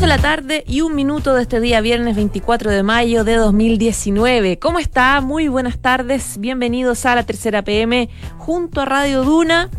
De la tarde y un minuto de este día, viernes 24 de mayo de 2019. ¿Cómo está? Muy buenas tardes. Bienvenidos a la tercera PM junto a Radio Duna.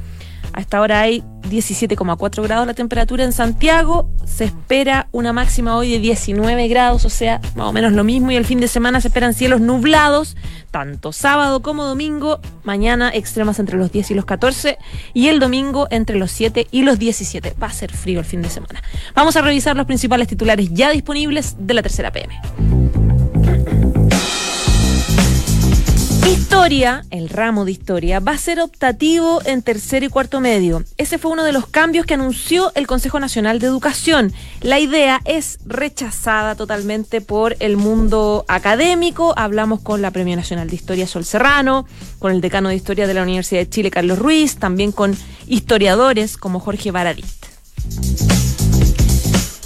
A esta hora hay 17,4 grados la temperatura en Santiago. Se espera una máxima hoy de 19 grados, o sea, más o menos lo mismo. Y el fin de semana se esperan cielos nublados, tanto sábado como domingo. Mañana extremas entre los 10 y los 14. Y el domingo entre los 7 y los 17. Va a ser frío el fin de semana. Vamos a revisar los principales titulares ya disponibles de la tercera PM. Historia, el ramo de historia, va a ser optativo en tercero y cuarto medio. Ese fue uno de los cambios que anunció el Consejo Nacional de Educación. La idea es rechazada totalmente por el mundo académico. Hablamos con la Premio Nacional de Historia Sol Serrano, con el decano de Historia de la Universidad de Chile, Carlos Ruiz, también con historiadores como Jorge Baradit.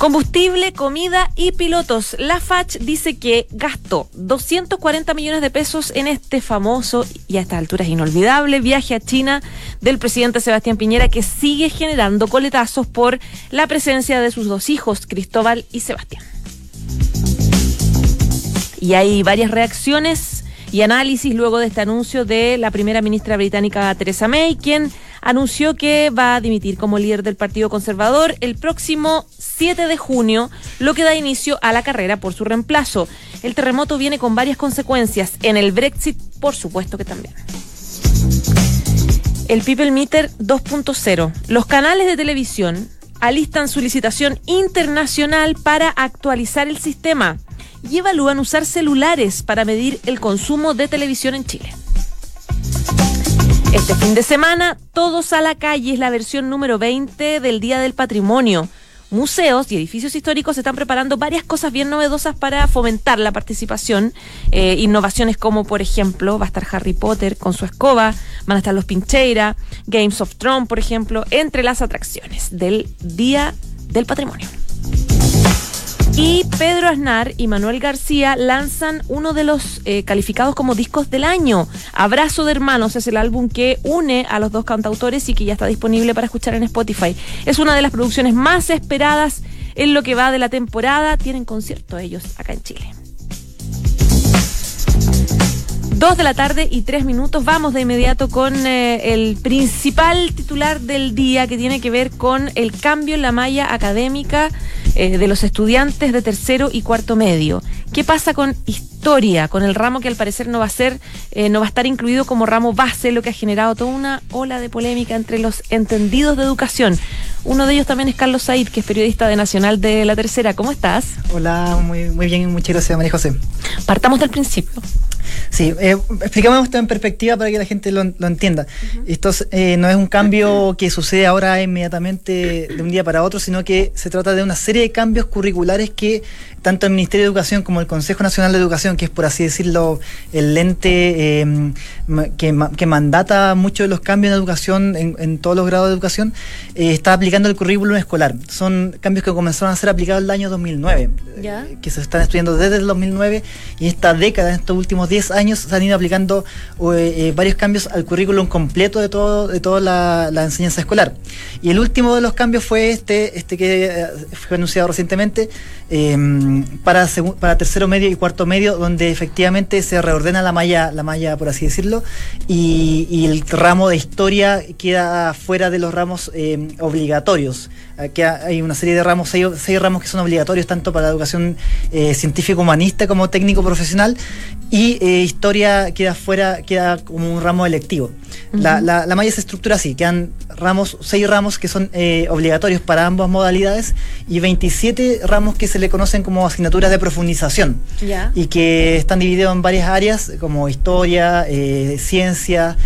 Combustible, comida y pilotos. La FACH dice que gastó 240 millones de pesos en este famoso y a estas alturas inolvidable viaje a China del presidente Sebastián Piñera que sigue generando coletazos por la presencia de sus dos hijos, Cristóbal y Sebastián. Y hay varias reacciones y análisis luego de este anuncio de la primera ministra británica Theresa May, quien anunció que va a dimitir como líder del Partido Conservador el próximo 7 de junio, lo que da inicio a la carrera por su reemplazo. El terremoto viene con varias consecuencias. En el Brexit, por supuesto que también. El People Meter 2.0. Los canales de televisión alistan su licitación internacional para actualizar el sistema y evalúan usar celulares para medir el consumo de televisión en Chile. Este fin de semana, Todos a la calle es la versión número 20 del Día del Patrimonio museos y edificios históricos están preparando varias cosas bien novedosas para fomentar la participación. Eh, innovaciones como, por ejemplo, va a estar Harry Potter con su escoba, van a estar los Pincheira, Games of Thrones, por ejemplo, entre las atracciones del Día del Patrimonio. Y Pedro Aznar y Manuel García lanzan uno de los eh, calificados como discos del año. Abrazo de Hermanos es el álbum que une a los dos cantautores y que ya está disponible para escuchar en Spotify. Es una de las producciones más esperadas en lo que va de la temporada. Tienen concierto ellos acá en Chile. Dos de la tarde y tres minutos. Vamos de inmediato con eh, el principal titular del día que tiene que ver con el cambio en la malla académica eh, de los estudiantes de tercero y cuarto medio. ¿Qué pasa con historia, con el ramo que al parecer no va a ser, eh, no va a estar incluido como ramo base, lo que ha generado toda una ola de polémica entre los entendidos de educación? Uno de ellos también es Carlos Said, que es periodista de Nacional de La Tercera. ¿Cómo estás? Hola, muy, muy bien, muchas gracias, María José. Partamos del principio. Sí, eh, explicamos esto en perspectiva para que la gente lo, entienda. Esto eh, no es un cambio que sucede ahora inmediatamente de un día para otro, sino que se trata de una serie de cambios curriculares que tanto el Ministerio de Educación como el Consejo Nacional de Educación, que es por así decirlo el lente eh, que, que, mandata muchos de los cambios en educación, en, todos los grados de educación, eh, está aplicando el currículum escolar. Son cambios que comenzaron a ser aplicados en el año 2009, eh, que se están estudiando desde el 2009 y esta década, en estos últimos 10 años, se han ido aplicando varios cambios al currículum completo de, todo, de toda la, enseñanza escolar. Y el último de los cambios fue este, este que fue anunciado recientemente para, para tercero medio y cuarto medio, donde efectivamente se reordena la malla, la malla por así decirlo, y, el ramo de historia queda fuera de los ramos eh, obligatorios. Aquí hay una serie de ramos, seis, ramos que son obligatorios tanto para la educación eh, científico-humanista como técnico-profesional, y eh, historia queda fuera, queda como un ramo electivo. la, la, la, malla se estructura así, quedan ramos, seis ramos que son obligatorios para ambas modalidades y 27 ramos que se le conocen como asignaturas de profundización y que están divididos en varias áreas como historia, eh, ciencia,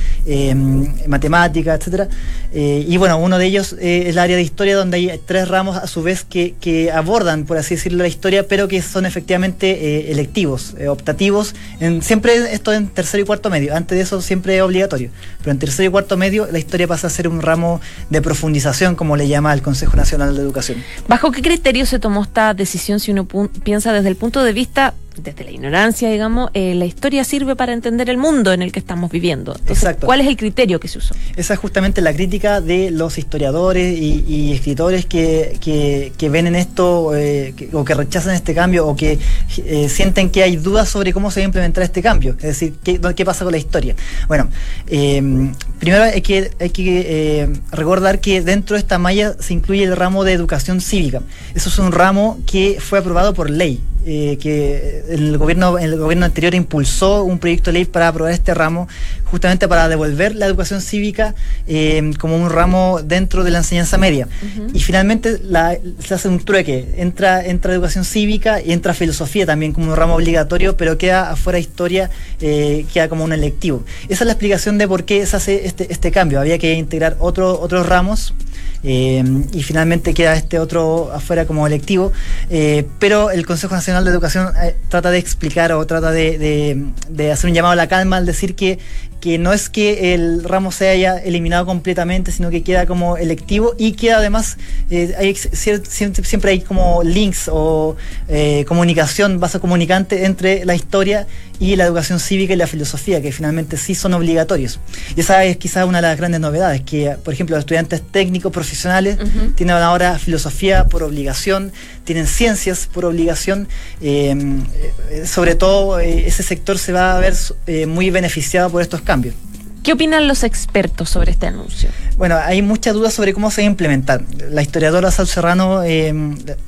matemática, etcétera. y bueno, uno de ellos es el área de historia, donde hay tres ramos a su vez que, que abordan, por así decirlo, la historia, pero que son efectivamente electivos, optativos. En, siempre esto en tercero y cuarto medio. Antes de eso siempre es obligatorio. Pero en tercero y cuarto medio la historia pasa a ser un ramo de profundización, como le llama el Consejo Nacional de Educación. ¿Bajo qué criterio se tomó esta decisión si uno piensa desde el punto de vista desde la ignorancia, digamos, eh, la historia sirve para entender el mundo en el que estamos viviendo. Exacto. ¿Cuál es el criterio que se usó? Esa es justamente la crítica de los historiadores y, escritores que, que, ven en esto eh, o que rechazan este cambio o que eh, sienten que hay dudas sobre cómo se va a implementar este cambio. Es decir, qué, qué pasa con la historia. Bueno, primero hay que, hay que recordar que dentro de esta malla se incluye el ramo de educación cívica. Eso es un ramo que fue aprobado por ley. Eh, que el gobierno, el gobierno anterior impulsó un proyecto de ley para aprobar este ramo, justamente para devolver la educación cívica eh, como un ramo dentro de la enseñanza media. Y finalmente se hace un trueque, entra, entra educación cívica y entra filosofía también como un ramo obligatorio, pero queda afuera historia, eh, queda como un electivo. Esa es la explicación de por qué se hace este, este cambio. Había que integrar otro, otros ramos eh, y finalmente queda este otro afuera como electivo, eh, pero el Consejo Nacional de Educación trata de explicar o trata de, de, hacer un llamado a la calma al decir que que no es que el ramo se haya eliminado completamente, sino que queda como electivo y queda además, eh, hay, siempre, hay como links o eh, comunicación, base comunicante entre la historia y la educación cívica y la filosofía, que finalmente sí son obligatorios. Y esa es quizás una de las grandes novedades, que por ejemplo los estudiantes técnicos profesionales tienen ahora filosofía por obligación, tienen ciencias por obligación, eh, sobre todo ese sector se va a ver muy beneficiado por estos cambios. ¿Qué opinan los expertos sobre este anuncio? Bueno, hay muchas dudas sobre cómo se va a implementar. La historiadora Sal Serrano eh,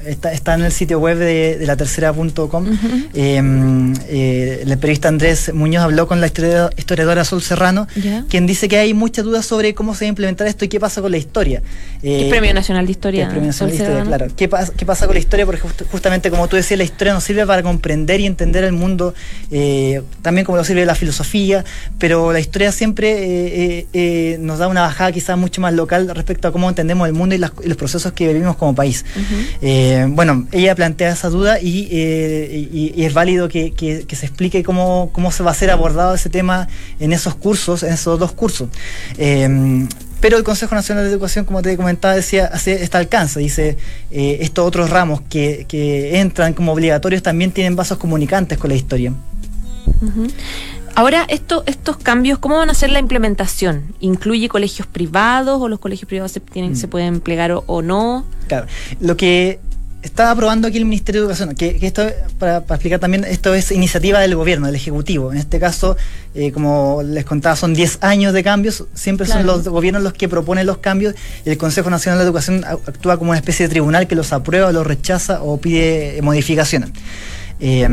está, en el sitio web de, la tercera.com. Eh, eh, el periodista Andrés Muñoz habló con la historiadora Sol Serrano, quien dice que hay muchas dudas sobre cómo se va a implementar esto y qué pasa con la historia. el Premio Nacional de Historia. El Premio Nacional de Historia, claro. ¿Qué, pasa con la historia? Porque justamente como tú decías, la historia nos sirve para comprender y entender el mundo, también como lo sirve la filosofía, pero la historia siempre eh, eh, nos da una bajada quizás mucho más local respecto a cómo entendemos el mundo y, los procesos que vivimos como país. Eh, bueno, ella plantea esa duda y, es válido que, se explique cómo, cómo se va a ser abordado ese tema en esos cursos, en esos dos cursos. Pero el Consejo Nacional de Educación, como te comentaba, decía, hace este alcance. Dice, estos otros ramos que, entran como obligatorios también tienen vasos comunicantes con la historia. Ahora, esto, estos cambios, ¿cómo van a ser la implementación? ¿Incluye colegios privados o los colegios privados se, tienen, se mm. pueden plegar o, no? Claro, lo que está aprobando aquí el Ministerio de Educación, que, esto, para, explicar también, esto es iniciativa del gobierno, del Ejecutivo. En este caso, eh, como les contaba, son 10 años de cambios, siempre son los gobiernos los que proponen los cambios y el Consejo Nacional de Educación actúa como una especie de tribunal que los aprueba, los rechaza o pide modificaciones. Eh,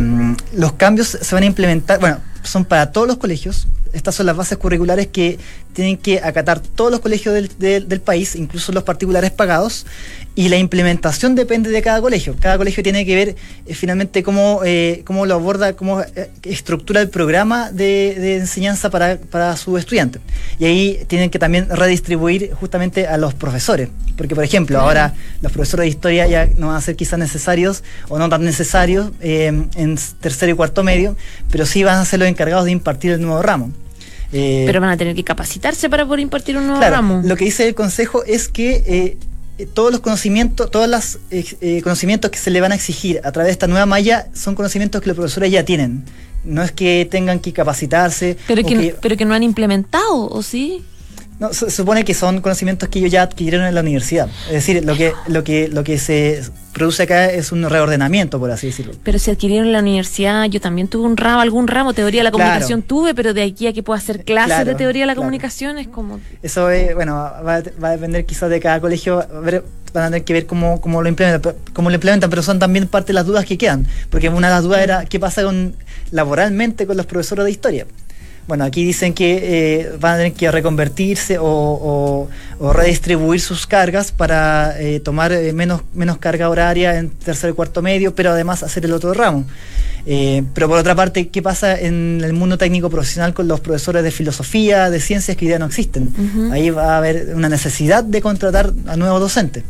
los cambios se van a implementar, bueno, son para todos los colegios. Estas son las bases curriculares que tienen que acatar todos los colegios del, del, país, incluso los particulares pagados, y la implementación depende de cada colegio. Cada colegio tiene que ver eh, finalmente cómo, eh, cómo lo aborda, cómo eh, estructura el programa de, enseñanza para, para sus estudiantes. Y ahí tienen que también redistribuir justamente a los profesores. Porque, por ejemplo, ahora los profesores de historia ya no van a ser quizás necesarios o no tan necesarios en tercero y cuarto medio, pero sí van a ser los encargados de impartir el nuevo ramo. Pero van a tener que capacitarse para poder impartir un nuevo ramo. Lo que dice el Consejo es que eh, todos los conocimientos, todos los eh, eh, conocimientos que se le van a exigir a través de esta nueva malla son conocimientos que los profesores ya tienen. No es que tengan que capacitarse. Pero que, pero que no han implementado, ¿o sí? No, se, supone que son conocimientos que ellos ya adquirieron en la universidad. Es decir, lo que, lo que, lo que se produce acá es un reordenamiento, por así decirlo. Pero si adquirieron en la universidad, yo también tuve un ramo, algún ramo, teoría de la comunicación tuve, pero de aquí a que pueda hacer clases de teoría de la comunicación es como... Eso es, bueno, va, a depender quizás de cada colegio, van a tener que ver cómo, cómo, lo implementan, cómo lo implementan, pero son también parte de las dudas que quedan, porque una de las dudas era qué pasa con laboralmente con los profesores de historia Bueno, aquí dicen que eh, van a tener que reconvertirse o, redistribuir sus cargas para eh, tomar eh, menos, menos carga horaria en tercer y cuarto medio, pero además hacer el otro ramo. pero por otra parte, ¿qué pasa en el mundo técnico profesional con los profesores de filosofía, de ciencias que ya no existen? Ahí va a haber una necesidad de contratar a nuevos docentes.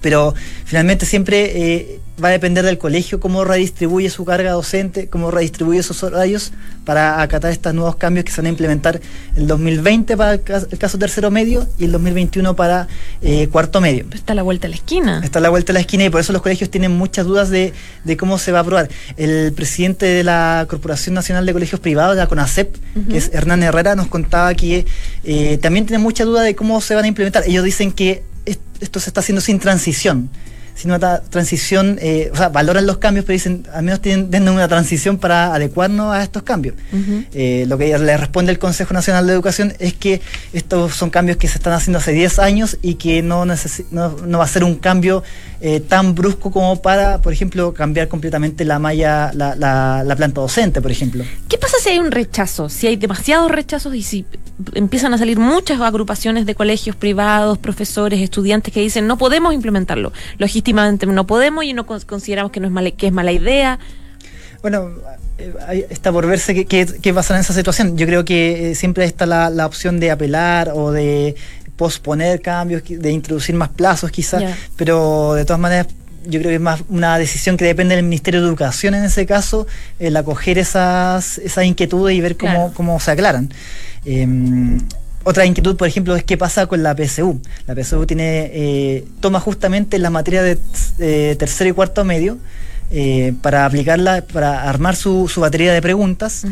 Pero finalmente siempre va a depender del colegio cómo redistribuye su carga docente, cómo redistribuye esos horarios para acatar estos nuevos cambios que se van a implementar el 2020 para el caso, tercero medio y el 2021 para eh, cuarto medio. Está a la vuelta de la esquina. Está a la vuelta de la esquina y por eso los colegios tienen muchas dudas de, cómo se va a aprobar. El presidente de la Corporación Nacional de Colegios Privados, la CONACEP, que es Hernán Herrera, nos contaba que eh, también tiene mucha duda de cómo se van a implementar. Ellos dicen que esto se está haciendo sin transición sino una transición, eh, o sea, valoran los cambios, pero dicen, al menos tienen, una transición para adecuarnos a estos cambios. Eh, lo que le responde el Consejo Nacional de Educación es que estos son cambios que se están haciendo hace 10 años y que no, no, va a ser un cambio eh, tan brusco como para, por ejemplo, cambiar completamente la malla, la, la, planta docente, por ejemplo. ¿Qué pasa si hay un rechazo? Si hay demasiados rechazos y si empiezan a salir muchas agrupaciones de colegios privados, profesores, estudiantes que dicen no podemos implementarlo. Logísticamente no podemos y no consideramos que no es mala, que es mala idea. Bueno, eh, está por verse qué, qué, pasa en esa situación. Yo creo que eh, siempre está la, opción de apelar o de posponer cambios, de introducir más plazos quizás, pero de todas maneras yo creo que es más una decisión que depende del Ministerio de Educación en ese caso, el acoger esas, esas inquietudes y ver cómo, cómo se aclaran. Em, otra inquietud, por ejemplo, es qué pasa con la PSU. La PSU tiene, eh, toma justamente la materia de tercero y cuarto medio eh, para aplicarla, para armar su, su batería de preguntas,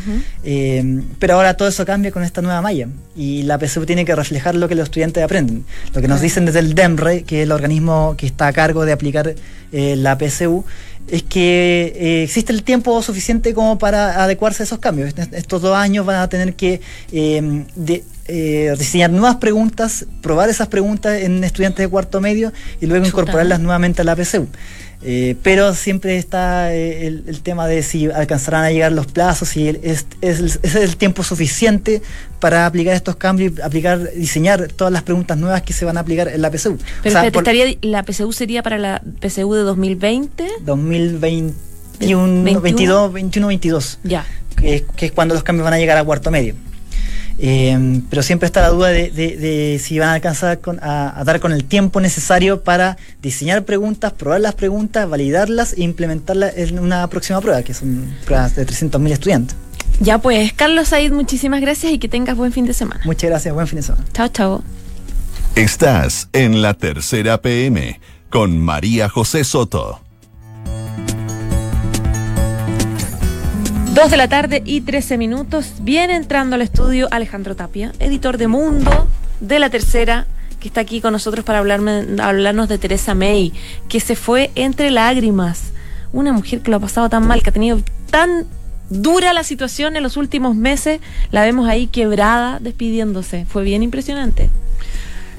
eh, pero ahora todo eso cambia con esta nueva malla y la PSU tiene que reflejar lo que los estudiantes aprenden. Lo que nos dicen desde el DEMRE, que es el organismo que está a cargo de aplicar la PSU, es que existe el tiempo suficiente como para adecuarse a esos cambios. Estos dos años van a tener que de, eh, diseñar nuevas preguntas, probar esas preguntas en estudiantes de cuarto medio y luego incorporarlas nuevamente a la PSU. Eh, pero siempre está eh, el, tema de si alcanzarán a llegar los plazos, si es, es, el tiempo suficiente para aplicar estos cambios, aplicar, diseñar todas las preguntas nuevas que se van a aplicar en la PSU. Pero estaría, la PSU sería para la PSU de 2020? 2021, 22, 21, 22. Ya. que es cuando los cambios van a llegar a cuarto medio. Eh, pero siempre está la duda de, si van a alcanzar a, dar con el tiempo necesario para diseñar preguntas, probar las preguntas, validarlas e implementarlas en una próxima prueba, que son pruebas de 300.000 estudiantes. Ya pues, Carlos Said, muchísimas gracias y que tengas buen fin de semana. Muchas gracias, buen fin de semana. Chao, chao. Estás en la tercera PM con María José Soto. Dos de la tarde y 13 minutos. Viene entrando al estudio Alejandro Tapia, editor de Mundo, de la tercera, que está aquí con nosotros para hablarme, hablarnos de Teresa May, que se fue entre lágrimas. Una mujer que lo ha pasado tan mal, que ha tenido tan dura la situación en los últimos meses. La vemos ahí quebrada, despidiéndose. Fue bien impresionante.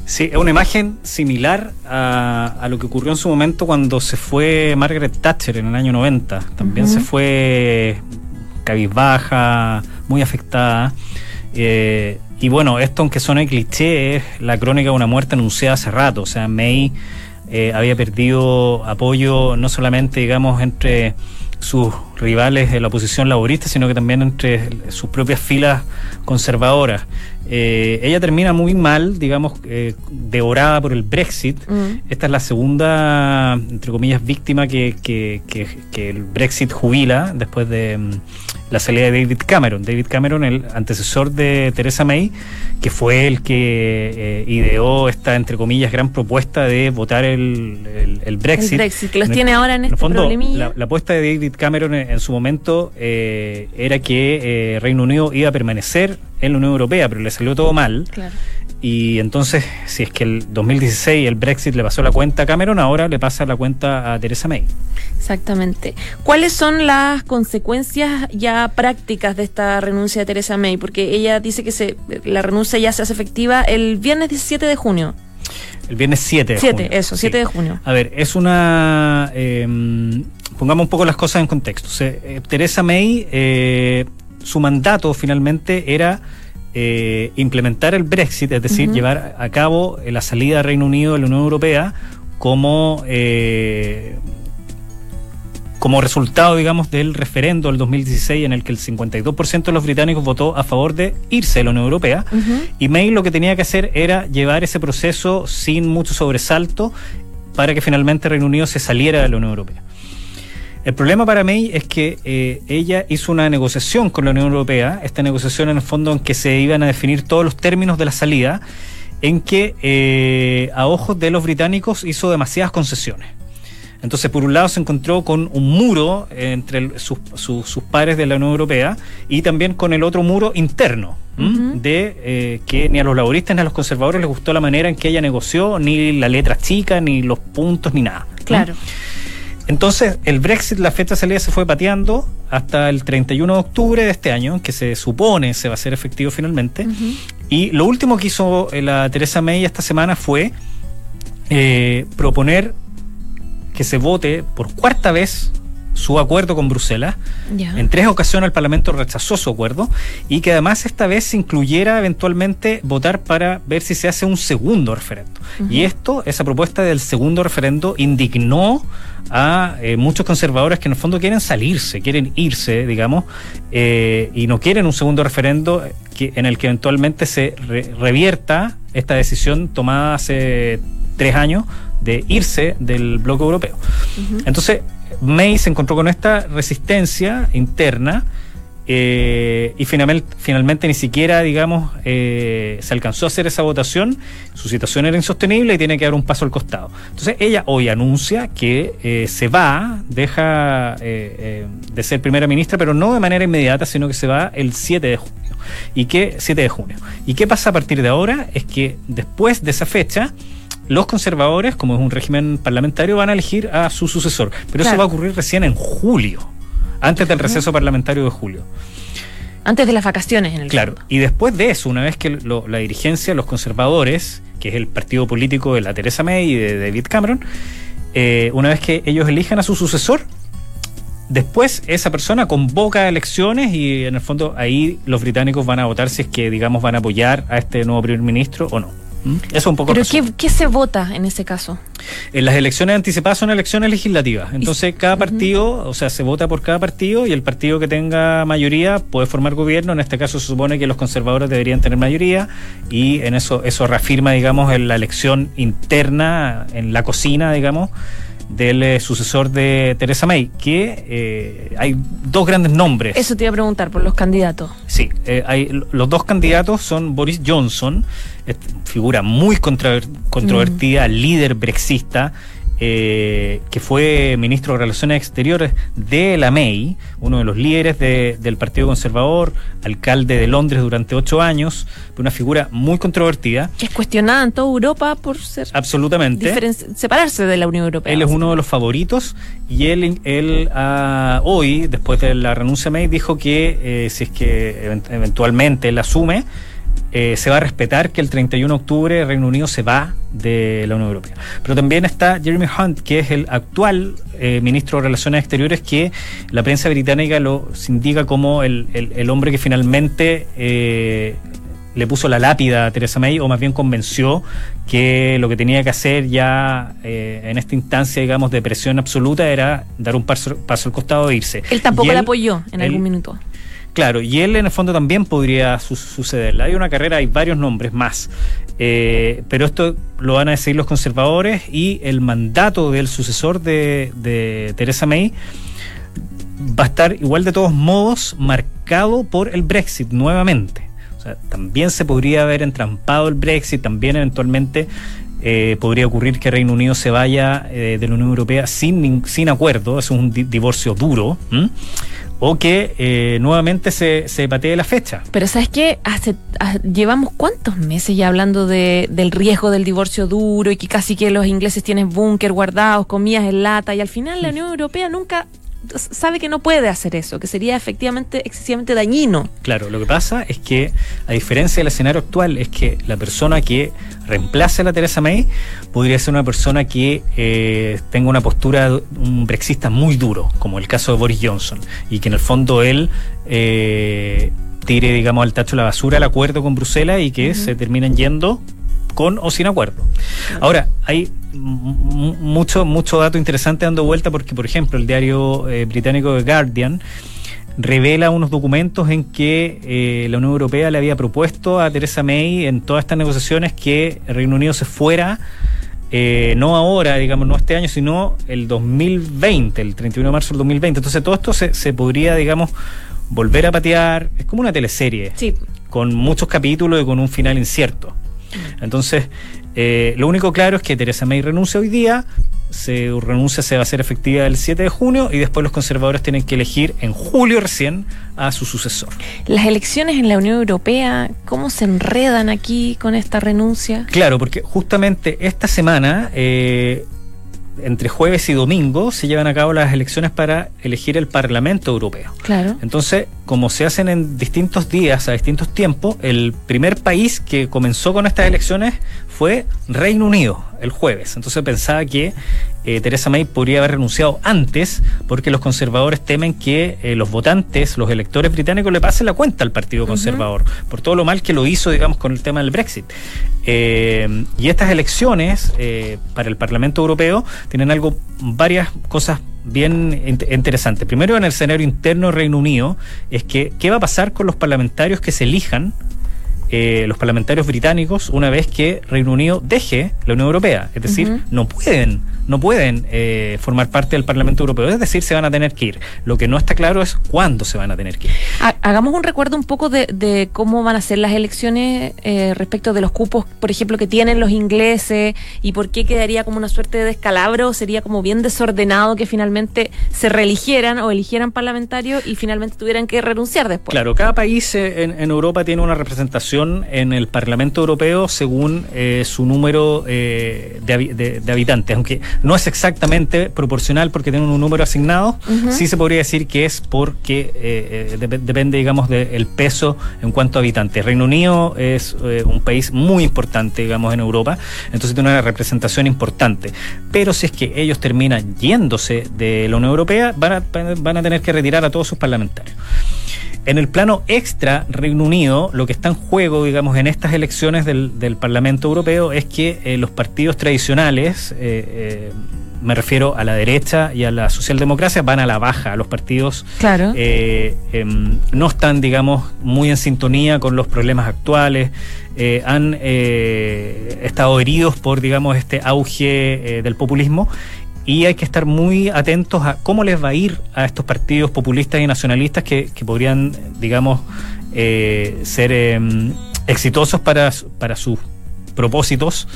Sí, es una imagen similar a, lo que ocurrió en su momento cuando se fue Margaret Thatcher en el año 90. También se fue cabizbaja, muy afectada. Eh, y bueno, esto aunque suene cliché, es la crónica de una muerte anunciada hace rato. O sea, May eh, había perdido apoyo no solamente, digamos, entre sus rivales de la oposición laborista, sino que también entre sus propias filas conservadoras. Eh, ella termina muy mal, digamos, eh, devorada por el Brexit. Mm. Esta es la segunda, entre comillas, víctima que, que, que, el Brexit jubila después de mm, la salida de David Cameron. David Cameron, el antecesor de Theresa May, que fue el que eh, ideó esta, entre comillas, gran propuesta de votar el, el, Brexit. El Brexit, que los tiene ahora en, este fondo, la, apuesta de David Cameron en, su momento era que Reino Unido iba a permanecer en la Unión Europea, pero le salió todo mal. Y entonces, si es que el 2016 el Brexit le pasó la cuenta a Cameron, ahora le pasa la cuenta a Theresa May. Exactamente. ¿Cuáles son las consecuencias ya prácticas de esta renuncia de Theresa May? Porque ella dice que se, la renuncia ya se hace efectiva el viernes 17 de junio. El viernes 7 de 7, eso, 7 de junio. A ver, es una... Em, pongamos un poco las cosas en contexto. Eh, Theresa May... Eh, su mandato finalmente era eh, implementar el Brexit, es decir, llevar a cabo la salida del Reino Unido de la Unión Europea como eh, como resultado, digamos, del referendo del 2016 en el que el 52% de los británicos votó a favor de irse de la Unión Europea. Y May lo que tenía que hacer era llevar ese proceso sin mucho sobresalto para que finalmente Reino Unido se saliera de la Unión Europea. El problema para May es que eh, ella hizo una negociación con la Unión Europea, esta negociación en el fondo en que se iban a definir todos los términos de la salida, en que eh, a ojos de los británicos hizo demasiadas concesiones. Entonces, por un lado, se encontró con un muro entre sus, pares de la Unión Europea y también con el otro muro interno, de eh, que ni a los laboristas ni a los conservadores les gustó la manera en que ella negoció, ni la letra chica, ni los puntos, ni nada. Claro. Entonces, el Brexit, la fecha de salida se fue pateando hasta el 31 de octubre de este año, que se supone se va a hacer efectivo finalmente. Y lo último que hizo eh, la Teresa May esta semana fue eh, proponer que se vote por cuarta vez su acuerdo con Bruselas. En tres ocasiones el Parlamento rechazó su acuerdo y que además esta vez se incluyera eventualmente votar para ver si se hace un segundo referendo. Y esto, esa propuesta del segundo referendo, indignó a eh, muchos conservadores que en el fondo quieren salirse, quieren irse, digamos, eh, y no quieren un segundo referendo que, en el que eventualmente se revierta esta decisión tomada hace tres años de irse del bloque europeo. Entonces, May se encontró con esta resistencia interna eh, y finalmente, finalmente ni siquiera, digamos, eh, se alcanzó a hacer esa votación. Su situación era insostenible y tiene que dar un paso al costado. Entonces ella hoy anuncia que eh, se va, deja de ser primera ministra, pero no de manera inmediata, sino que se va el 7 de junio. ¿Y qué? 7 de junio. ¿Y qué pasa a partir de ahora? Es que después de esa fecha los conservadores, como es un régimen parlamentario, van a elegir a su sucesor. Pero eso va a ocurrir recién en julio, antes del receso parlamentario de julio. Antes de las vacaciones, en el Claro, y después de eso, una vez que la dirigencia, los conservadores, que es el partido político de la Teresa May y de David Cameron, eh, una vez que ellos elijan a su sucesor, después esa persona convoca elecciones y en el fondo ahí los británicos van a votar si es que, digamos, van a apoyar a este nuevo primer ministro o no. ¿Mm? Eso es un poco. ¿Pero qué, se vota en ese caso? En las elecciones anticipadas son elecciones legislativas. Entonces, cada partido, o sea, se vota por cada partido y el partido que tenga mayoría puede formar gobierno. En este caso, se supone que los conservadores deberían tener mayoría y en eso, eso reafirma, digamos, en la elección interna, en la cocina, digamos del eh, sucesor de Teresa May, que eh, hay dos grandes nombres. Eso te iba a preguntar por los candidatos. Sí, eh, hay, los dos candidatos son Boris Johnson, figura muy controvertida, mm. líder brexista, eh, que fue ministro de Relaciones Exteriores de la MEI, uno de los líderes del Partido Conservador, alcalde de Londres durante ocho años, una figura muy controvertida. Que es cuestionada en toda Europa por ser. Absolutamente. Separarse de la Unión Europea. Él es uno de los favoritos y él, él ah, hoy, después de la renuncia May, dijo que eh, si es que eventualmente él asume, eh, se va a respetar que el 31 de octubre el Reino Unido se va de la Unión Europea. Pero también está Jeremy Hunt, que es el actual eh, ministro de Relaciones Exteriores, que la prensa británica lo indica como el, hombre que finalmente eh, le puso la lápida a Theresa May, o más bien convenció que lo que tenía que hacer ya en esta instancia, digamos, de presión absoluta era dar un paso, paso al costado e irse. Él tampoco le apoyó en algún minuto. Claro, y él en el fondo también podría suceder. Hay una carrera, hay varios nombres más, eh, pero esto lo van a decidir los conservadores y el mandato del sucesor de, de Theresa May va a estar igual de todos modos marcado por el Brexit nuevamente. O sea, también se podría haber entrampado el Brexit, también eventualmente eh, podría ocurrir que Reino Unido se vaya eh, de la Unión Europea sin, sin acuerdo, es un divorcio duro o que eh, nuevamente se, se patee la fecha. Pero ¿sabes qué? Hace, llevamos cuántos meses ya hablando de, del riesgo del divorcio duro y que casi que los ingleses tienen búnker guardados, comidas en lata y al final la Unión Europea nunca sabe que no puede hacer eso, que sería efectivamente excesivamente dañino. Claro, lo que pasa es que, a diferencia del escenario actual, es que la persona que reemplace a la Teresa May podría ser una persona que eh, tenga una postura, un brexista muy duro, como el caso de Boris Johnson, y que en el fondo él eh, tire, digamos, al tacho la basura el acuerdo con Bruselas y que se terminen yendo con o sin acuerdo. Ahora, hay mucho, mucho dato interesante dando vuelta porque, por ejemplo, el diario eh, británico The Guardian revela unos documentos en que eh, la Unión Europea le había propuesto a Theresa May en todas estas negociaciones que el Reino Unido se fuera, eh, no ahora, digamos, no este año, sino el 2020, el 31 de marzo del 2020. Entonces todo esto se, se podría, digamos, volver a patear. Es como una teleserie. Sí. Con muchos capítulos y con un final incierto. Entonces, eh, lo único claro es que Teresa May renuncia hoy día, se renuncia se va a hacer efectiva el 7 de junio y después los conservadores tienen que elegir en julio recién a su sucesor. Las elecciones en la Unión Europea, ¿cómo se enredan aquí con esta renuncia? Claro, porque justamente esta semana eh, entre jueves y domingo se llevan a cabo las elecciones para elegir el Parlamento Europeo. Claro. Entonces, como se hacen en distintos días, a distintos tiempos, el primer país que comenzó con estas elecciones fue Reino Unido el jueves. Entonces pensaba que eh, Teresa May podría haber renunciado antes porque los conservadores temen que eh, los votantes, los electores británicos le pasen la cuenta al Partido Conservador por todo lo mal que lo hizo, digamos, con el tema del Brexit. Eh, y estas elecciones para el Parlamento Europeo tienen algo, varias cosas bien interesantes. Primero, en el escenario interno Reino Unido, es que qué va a pasar con los parlamentarios que se elijan eh, los parlamentarios británicos una vez que Reino Unido deje la Unión Europea. Es decir, no pueden no pueden eh, formar parte del Parlamento Europeo, es decir, se van a tener que ir. Lo que no está claro es cuándo se van a tener que ir. Hagamos un recuerdo un poco de, cómo van a ser las elecciones eh, respecto de los cupos, por ejemplo, que tienen los ingleses y por qué quedaría como una suerte de descalabro, sería como bien desordenado que finalmente se reeligieran o eligieran parlamentarios y finalmente tuvieran que renunciar después. Claro, cada país eh, en, Europa tiene una representación en el Parlamento Europeo según su número de habitantes, aunque no es exactamente proporcional porque tienen un número asignado. Sí se podría decir que es porque eh, eh, depende, digamos, del peso en cuanto a habitantes. Reino Unido es eh, un país muy importante, digamos, en Europa, entonces tiene una representación importante. Pero si es que ellos terminan yéndose de la Unión Europea, van a, van a tener que retirar a todos sus parlamentarios. En el plano extra, Reino Unido, lo que está en juego, digamos, en estas elecciones del, Parlamento Europeo es que eh, los partidos tradicionales, eh, eh, me refiero a la derecha y a la socialdemocracia, van a la baja. Los partidos claro. Em, no están, digamos, muy en sintonía con los problemas actuales. han estado heridos por, digamos, este auge del populismo y hay que estar muy atentos a cómo les va a ir a estos partidos populistas y nacionalistas que, podrían, digamos, eh, ser em, exitosos para, para sus propósitos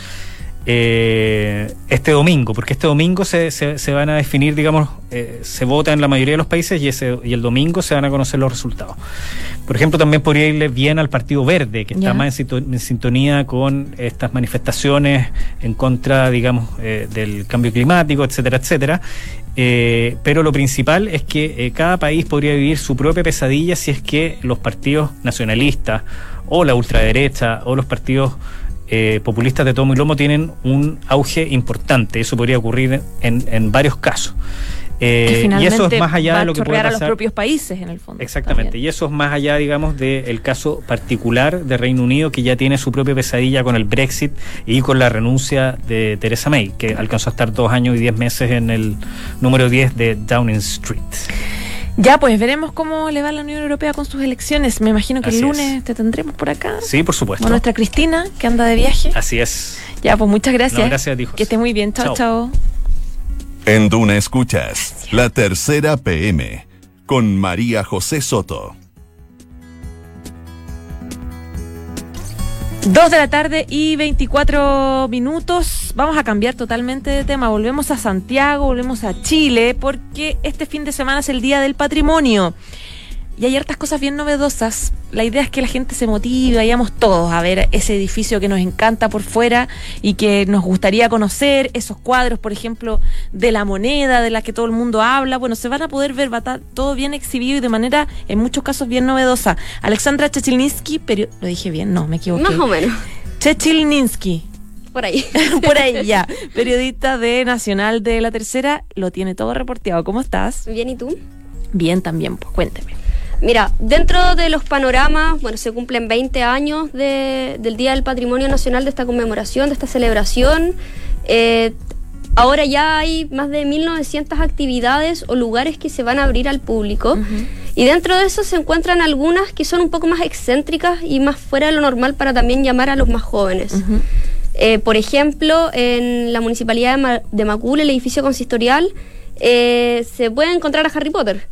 eh, este domingo, porque este domingo se, se, van a definir, digamos, eh, se vota en la mayoría de los países y, ese, y el domingo se van a conocer los resultados. Por ejemplo, también podría irle bien al Partido Verde, que está más en, sintonía con estas manifestaciones en contra, digamos, eh, del cambio climático, etcétera, etcétera. Pero lo principal es que cada país podría vivir su propia pesadilla si es que los partidos nacionalistas o la ultraderecha o los partidos eh, populistas de tomo y lomo tienen un auge importante. Eso podría ocurrir en, en varios casos. Eh, y eso es más allá de lo que puede pasar. a los propios países, en el fondo. Exactamente. Y eso es más allá, digamos, del caso particular de Reino Unido, que ya tiene su propia pesadilla con el Brexit y con la renuncia de Theresa May, que alcanzó a estar dos años y diez meses en el número 10 de Downing Street. Ya, pues veremos cómo le va a la Unión Europea con sus elecciones. Me imagino que el lunes te tendremos por acá. Sí, por supuesto. Con nuestra Cristina, que anda de viaje. Así es. Ya, pues muchas gracias. gracias, hijos. Que esté muy bien. Chao, chao. En Duna Escuchas, la tercera PM, con María José Soto. Dos de la tarde y 24 minutos. Vamos a cambiar totalmente de tema. Volvemos a Santiago, volvemos a Chile, porque este fin de semana es el Día del Patrimonio. Y hay hartas cosas bien novedosas. La idea es que la gente se motive, vayamos todos a ver ese edificio que nos encanta por fuera y que nos gustaría conocer, esos cuadros, por ejemplo, de la moneda de la que todo el mundo habla. Bueno, se van a poder ver, va a estar todo bien exhibido y de manera, en muchos casos, bien novedosa. Alexandra Chechilninsky, lo dije bien, no, me equivoqué. Más o menos. Chechilninsky. Por ahí. por ahí, ya. Periodista de Nacional de la Tercera, lo tiene todo reporteado. ¿Cómo estás? Bien, ¿y tú? Bien, también, pues cuénteme. Mira, dentro de los panoramas, bueno, se cumplen 20 años del Día del Patrimonio Nacional de esta conmemoración, de esta celebración. Eh, ahora ya hay más de 1.900 actividades o lugares que se van a abrir al público. Y dentro de eso se encuentran algunas que son un poco más excéntricas y más fuera de lo normal para también llamar a los más jóvenes. Eh, por ejemplo, en la municipalidad de, Macul, el edificio consistorial, eh, se puede encontrar a Harry Potter.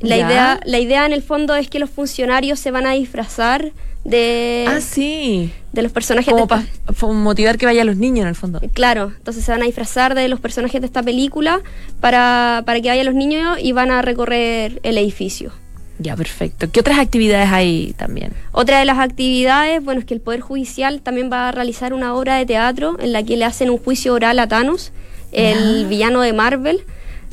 La idea, la idea en el fondo es que los funcionarios se van a disfrazar de, ah, sí. de los personajes. Como para motivar que vayan los niños en el fondo. Claro, entonces se van a disfrazar de los personajes de esta película para, para que vayan los niños y van a recorrer el edificio. Ya, perfecto. ¿Qué otras actividades hay también? Otra de las actividades, bueno, es que el Poder Judicial también va a realizar una obra de teatro en la que le hacen un juicio oral a Thanos, el villano de Marvel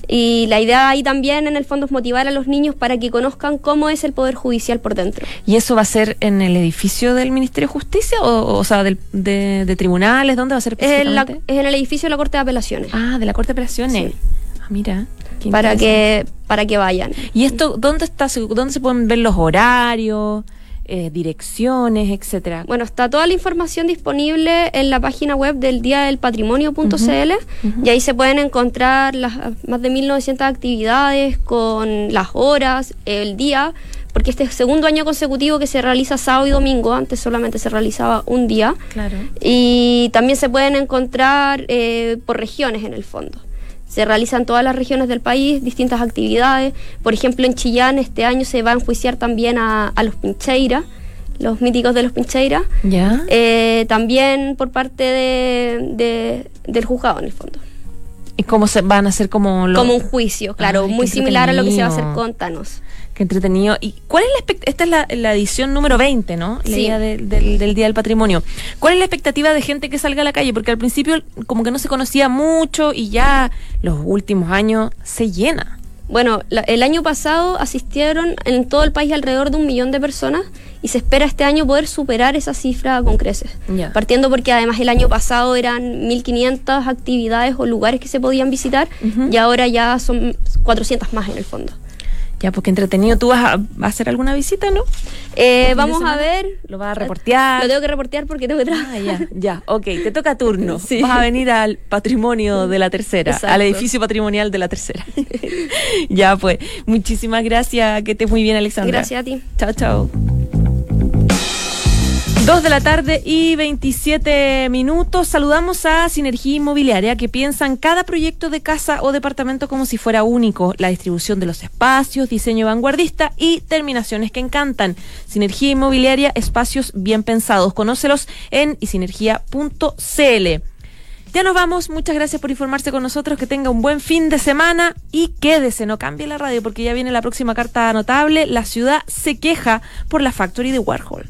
y la idea ahí también en el fondo es motivar a los niños para que conozcan cómo es el Poder Judicial por dentro. ¿Y eso va a ser en el edificio del Ministerio de Justicia o, o sea, de, tribunales? ¿Dónde va a ser es en, es en, el edificio de la Corte de Apelaciones. Ah, de la Corte de Apelaciones. Ah, mira. Para que, para que vayan. ¿Y esto dónde está? ¿Dónde se pueden ver los horarios? Eh, direcciones, etcétera. Bueno, está toda la información disponible en la página web del Día del Patrimonio.cl y ahí se pueden encontrar las más de 1900 actividades con las horas, el día, porque este es el segundo año consecutivo que se realiza sábado y domingo, antes solamente se realizaba un día. Claro. Y también se pueden encontrar eh, por regiones en el fondo. Se realizan todas las regiones del país distintas actividades. Por ejemplo, en Chillán este año se va a enjuiciar también a, los Pincheira, los míticos de los Pincheira. ¿Ya? Eh, también por parte de, del juzgado, en el fondo. ¿Y cómo se van a hacer como Como un juicio, claro, muy similar a lo que se va a hacer con Thanos. Qué entretenido. ¿Y cuál es la Esta es la, edición número 20, ¿no? Sí. del, Día del Patrimonio. ¿Cuál es la expectativa de gente que salga a la calle? Porque al principio como que no se conocía mucho y ya los últimos años se llena. Bueno, el año pasado asistieron en todo el país alrededor de un millón de personas y se espera este año poder superar esa cifra con creces. Partiendo porque además el año pasado eran 1.500 actividades o lugares que se podían visitar y ahora ya son 400 más en el fondo. Ya, porque entretenido. ¿Tú vas a, hacer alguna visita, no? Eh, vamos a ver. ¿Lo vas a reportear? Lo tengo que reportear porque tengo que trabajar. Ah, ya, ya. Ok, te toca turno. Vas a venir al patrimonio de la tercera, al edificio patrimonial de la tercera. ya, pues. Muchísimas gracias. Que estés muy bien, Alexandra. Gracias a ti. Chao, chao. Dos de la tarde y 27 minutos. Saludamos a Sinergia Inmobiliaria que piensan cada proyecto de casa o departamento como si fuera único. La distribución de los espacios, diseño vanguardista y terminaciones que encantan. Sinergia Inmobiliaria, espacios bien pensados. Conócelos en isinergia.cl. Ya nos vamos. Muchas gracias por informarse con nosotros. Que tenga un buen fin de semana y quédese, no cambie la radio porque ya viene la próxima carta notable. La ciudad se queja por la Factory de Warhol.